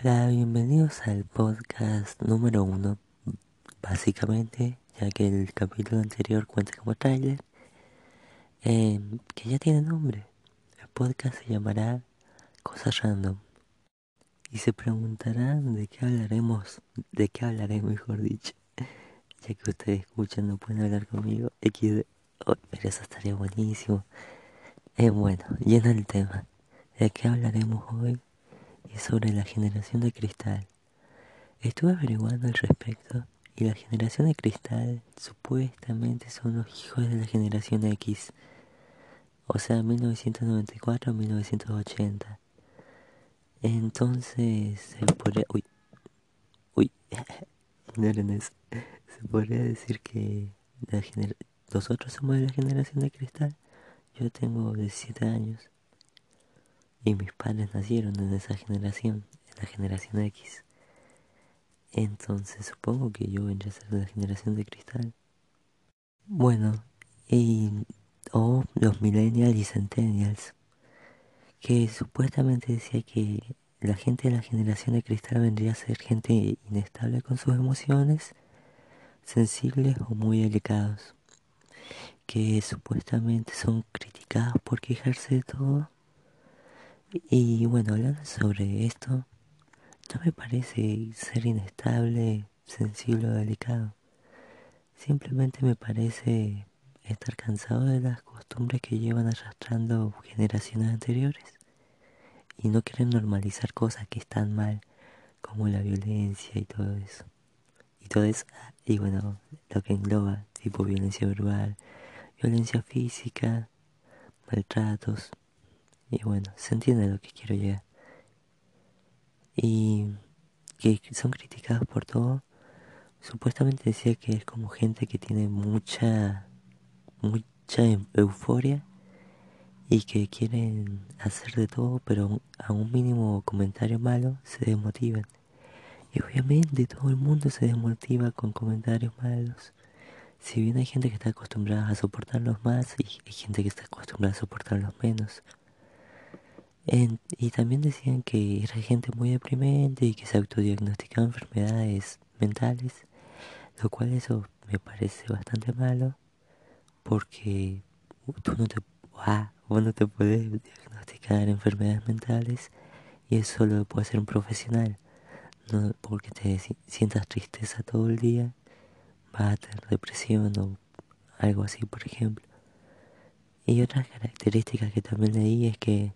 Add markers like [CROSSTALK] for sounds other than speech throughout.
Hola, bienvenidos al podcast número uno, básicamente, ya que el capítulo anterior cuenta como trailer, em, que ya tiene nombre. El podcast se llamará Cosas Random. Y se preguntarán de qué hablaremos, de qué hablaré mejor dicho, [LAUGHS] ya que ustedes escuchan, no pueden hablar conmigo, XD, oh, pero eso estaría buenísimo. Eh, bueno, lleno el tema, ¿de qué hablaremos hoy? Sobre la generación de cristal. Estuve averiguando al respecto y la generación de cristal supuestamente son los hijos de la generación X, o sea, 1994 1980. Entonces, se podría... Uy, uy. [LAUGHS] Se podría decir que nosotros somos de la generación de cristal. Yo tengo 17 años y mis padres nacieron en esa generación, en la generación X. Entonces supongo que yo vendría a ser de la generación de cristal. Bueno, y o los millennials y centennials, que supuestamente decía que la gente de la generación de cristal vendría a ser gente inestable con sus emociones, sensibles o muy delicados, que supuestamente son criticados por quejarse de todo y bueno, hablando sobre esto, no me parece ser inestable, sensible o delicado. Simplemente me parece estar cansado de las costumbres que llevan arrastrando generaciones anteriores y no querer normalizar cosas que están mal, como la violencia y todo eso. Y todo eso, y bueno, lo que engloba, tipo violencia verbal, violencia física, maltratos, y bueno, se entiende lo que quiero llegar. Y que son criticados por todo. Supuestamente decía que es como gente que tiene mucha, mucha euforia y que quieren hacer de todo, pero a un mínimo comentario malo se desmotivan. Y obviamente todo el mundo se desmotiva con comentarios malos. Si bien hay gente que está acostumbrada a soportarlos más y hay gente que está acostumbrada a soportarlos menos y también decían que era gente muy deprimente y que se autodiagnosticaba enfermedades mentales, lo cual eso me parece bastante malo porque tú no te, ah, vos no te puedes diagnosticar enfermedades mentales y eso lo puede hacer un profesional, no porque te sientas tristeza todo el día, vas a tener depresión o algo así, por ejemplo. Y otra característica que también leí es que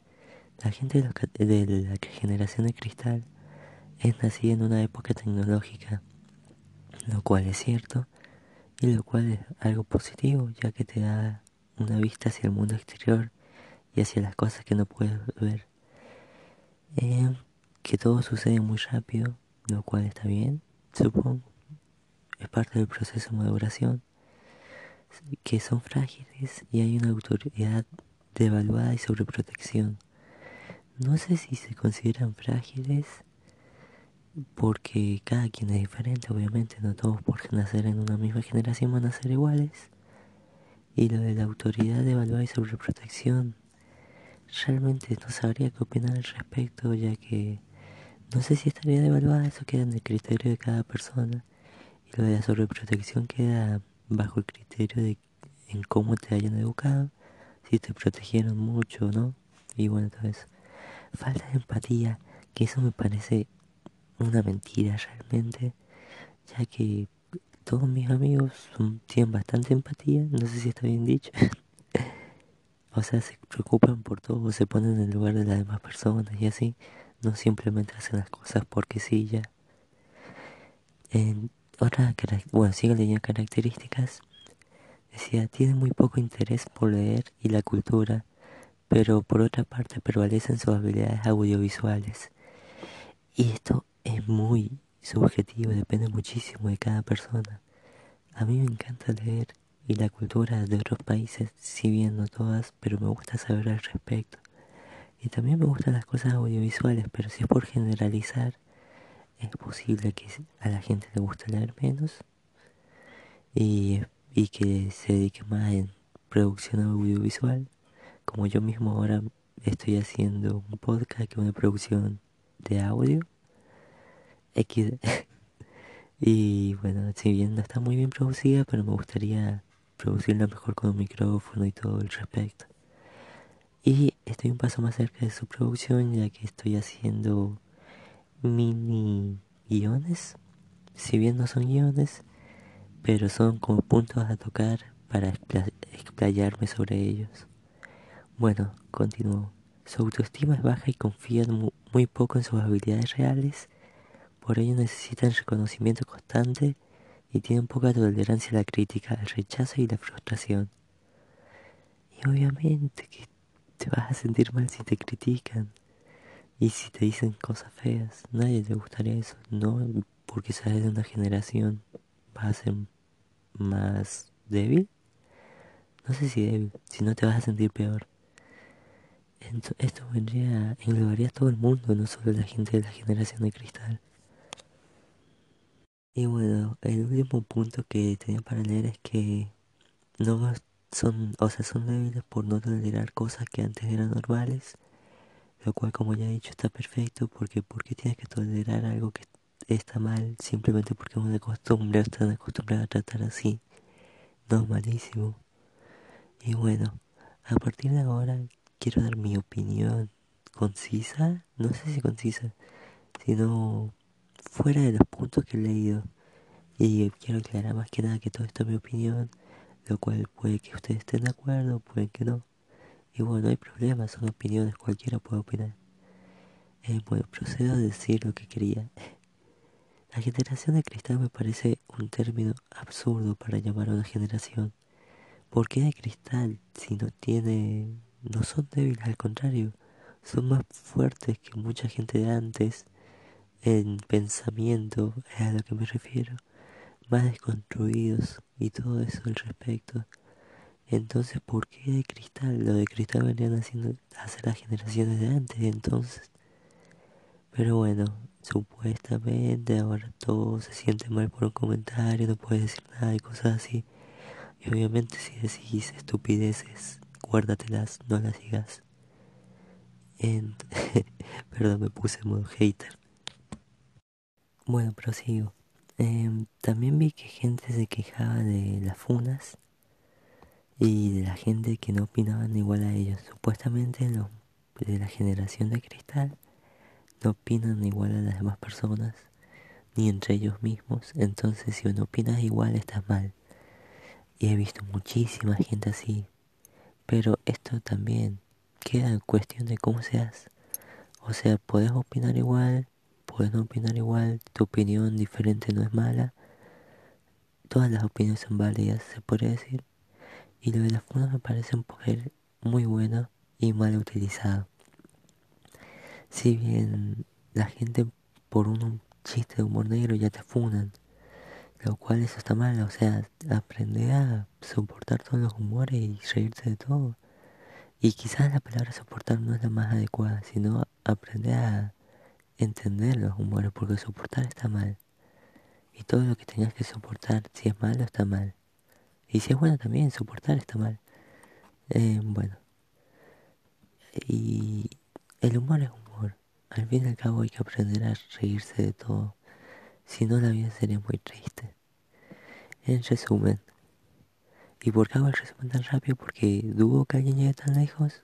la gente de la, generación de cristal es nacida en una época tecnológica, lo cual es cierto y lo cual es algo positivo ya que te da una vista hacia el mundo exterior y hacia las cosas que no puedes ver. Eh, que todo sucede muy rápido, lo cual está bien, supongo. Es parte del proceso de maduración. Que son frágiles y hay una autoridad devaluada y sobreprotección. No sé si se consideran frágiles porque cada quien es diferente, obviamente, no todos por nacer en una misma generación van a ser iguales. Y lo de la autoridad de evaluar y sobreprotección, realmente no sabría qué opinar al respecto, ya que no sé si estaría devaluada, eso queda en el criterio de cada persona. Y lo de la sobreprotección queda bajo el criterio de en cómo te hayan educado, si te protegieron mucho o no, y bueno, todo eso falta de empatía, que eso me parece una mentira realmente, ya que todos mis amigos tienen bastante empatía, no sé si está bien dicho. [LAUGHS] o sea, se preocupan por todo, se ponen en el lugar de las demás personas y así, no simplemente hacen las cosas porque sí ya. Otra, bueno, sigo leyendo características. Decía, tiene muy poco interés por leer y la cultura pero por otra parte prevalecen sus habilidades audiovisuales. Y esto es muy subjetivo, depende muchísimo de cada persona. A mí me encanta leer y la cultura de otros países, si bien no todas, pero me gusta saber al respecto. Y también me gustan las cosas audiovisuales, pero si es por generalizar, es posible que a la gente le guste leer menos y, y que se dedique más en producción audiovisual como yo mismo ahora estoy haciendo un podcast que es una producción de audio X. [LAUGHS] y bueno, si bien no está muy bien producida, pero me gustaría producirla mejor con un micrófono y todo el respecto. Y estoy un paso más cerca de su producción ya que estoy haciendo mini guiones. Si bien no son guiones, pero son como puntos a tocar para explayarme sobre ellos. Bueno, continúo. Su autoestima es baja y confía muy poco en sus habilidades reales, por ello necesitan reconocimiento constante y tienen poca tolerancia a la crítica, el rechazo y la frustración. Y obviamente que te vas a sentir mal si te critican y si te dicen cosas feas. Nadie te gustaría eso, no porque sabes de una generación vas a ser más débil. No sé si débil, si no te vas a sentir peor. Esto vendría, englobaría a todo el mundo, no solo la gente de la generación de cristal. Y bueno, el último punto que tenía para leer es que no son, o sea, son débiles por no tolerar cosas que antes eran normales, lo cual como ya he dicho está perfecto porque porque tienes que tolerar algo que está mal simplemente porque uno de costumbre acostumbrados a tratar así. No, malísimo. Y bueno, a partir de ahora quiero dar mi opinión concisa, no sé si concisa, sino fuera de los puntos que he leído. Y quiero aclarar más que nada que todo esto es mi opinión, lo cual puede que ustedes estén de acuerdo, puede que no. Y bueno, no hay problema, son opiniones, cualquiera puede opinar. Eh, bueno, procedo a decir lo que quería. La generación de cristal me parece un término absurdo para llamar a una generación. ¿Por qué de cristal si no tiene no son débiles, al contrario, son más fuertes que mucha gente de antes en pensamiento, es a lo que me refiero, más desconstruidos y todo eso al respecto. Entonces, ¿por qué de cristal? Lo de cristal venían haciendo hacer las generaciones de antes, entonces. Pero bueno, supuestamente ahora todo se siente mal por un comentario, no puedes decir nada y cosas así. Y obviamente si decís estupideces guárdatelas, no las sigas. [LAUGHS] Perdón, me puse en modo hater. Bueno, prosigo. Em, también vi que gente se quejaba de las funas y de la gente que no opinaban igual a ellos. Supuestamente los de la generación de cristal no opinan igual a las demás personas, ni entre ellos mismos. Entonces si uno opina igual estás mal. Y he visto muchísima gente así, pero esto también queda en cuestión de cómo seas. O sea, puedes opinar igual, puedes no opinar igual, tu opinión diferente no es mala. Todas las opiniones son válidas, se podría decir. Y lo de las funas me parece un poder muy bueno y mal utilizado. Si bien la gente por un chiste de humor negro ya te funan, lo cual eso está mal, o sea, aprende a soportar todos los humores y reírse de todo. Y quizás la palabra soportar no es la más adecuada, sino aprender a entender los humores, porque soportar está mal. Y todo lo que tengas que soportar, si es malo, está mal. Y si es bueno también, soportar está mal. Eh, bueno. Y el humor es humor. Al fin y al cabo hay que aprender a reírse de todo. Si no, la vida sería muy triste. En resumen, ¿y por qué hago el resumen tan rápido? Porque dudo que alguien llegue tan lejos.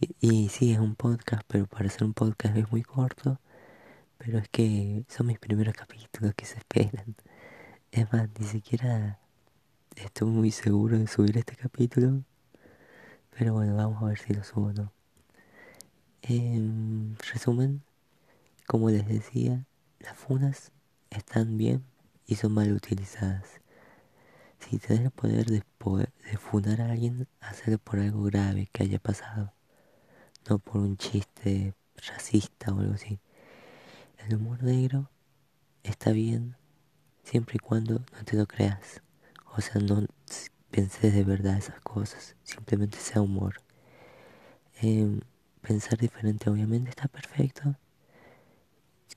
Y, y sí, es un podcast, pero para ser un podcast es muy corto. Pero es que son mis primeros capítulos que se esperan. Es más, ni siquiera estoy muy seguro de subir este capítulo. Pero bueno, vamos a ver si lo subo o no. En resumen, como les decía, las funas están bien y son mal utilizadas. Si tenés el poder de, poder de fundar a alguien, hacerlo por algo grave que haya pasado, no por un chiste racista o algo así. El humor negro está bien siempre y cuando no te lo creas. O sea, no penses de verdad esas cosas, simplemente sea humor. Em, pensar diferente obviamente está perfecto,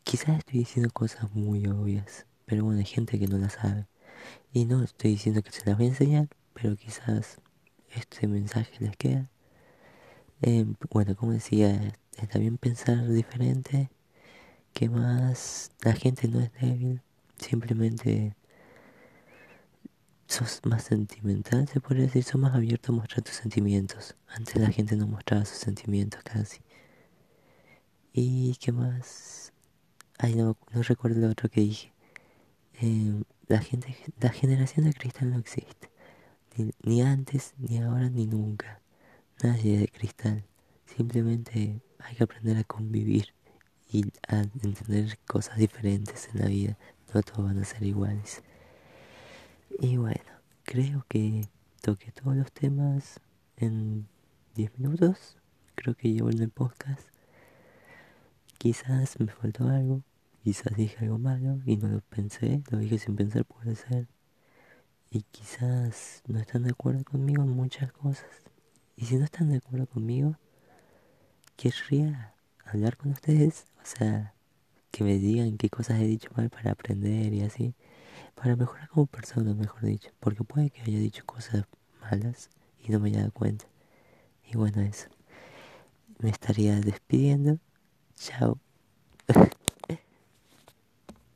Quizás estoy diciendo cosas muy obvias, pero bueno, hay gente que no la sabe. Y no estoy diciendo que se las voy a enseñar, pero quizás este mensaje les queda. Em, bueno, como decía, está bien pensar diferente ¿Qué más? La gente no es débil, simplemente sos más sentimental, se podría decir, sos más abierto a mostrar tus sentimientos. Antes la gente no mostraba sus sentimientos casi. ¿Y qué más? Ay, no, recuerdo lo otro que dije. Em, la gente, la generación de cristal no existe. Ni, antes, ni ahora, ni nunca. Nadie de cristal. Simplemente hay que aprender a convivir y a entender cosas diferentes en la vida. No todos van a ser iguales. Y bueno, creo que toqué todos los temas en 10 minutos. Creo que llevo en el podcast. Quizás me faltó algo. Quizás dije algo malo y no lo pensé. Lo dije sin pensar, puede ser. Y quizás no están de acuerdo conmigo en muchas cosas. Y si no están de acuerdo conmigo, querría hablar con ustedes. O sea, que me digan qué cosas he dicho mal para aprender y así. Para mejorar como persona, mejor dicho. Porque puede que haya dicho cosas malas y no me haya dado cuenta. Y bueno, eso. Me estaría despidiendo. Chao. [LAUGHS]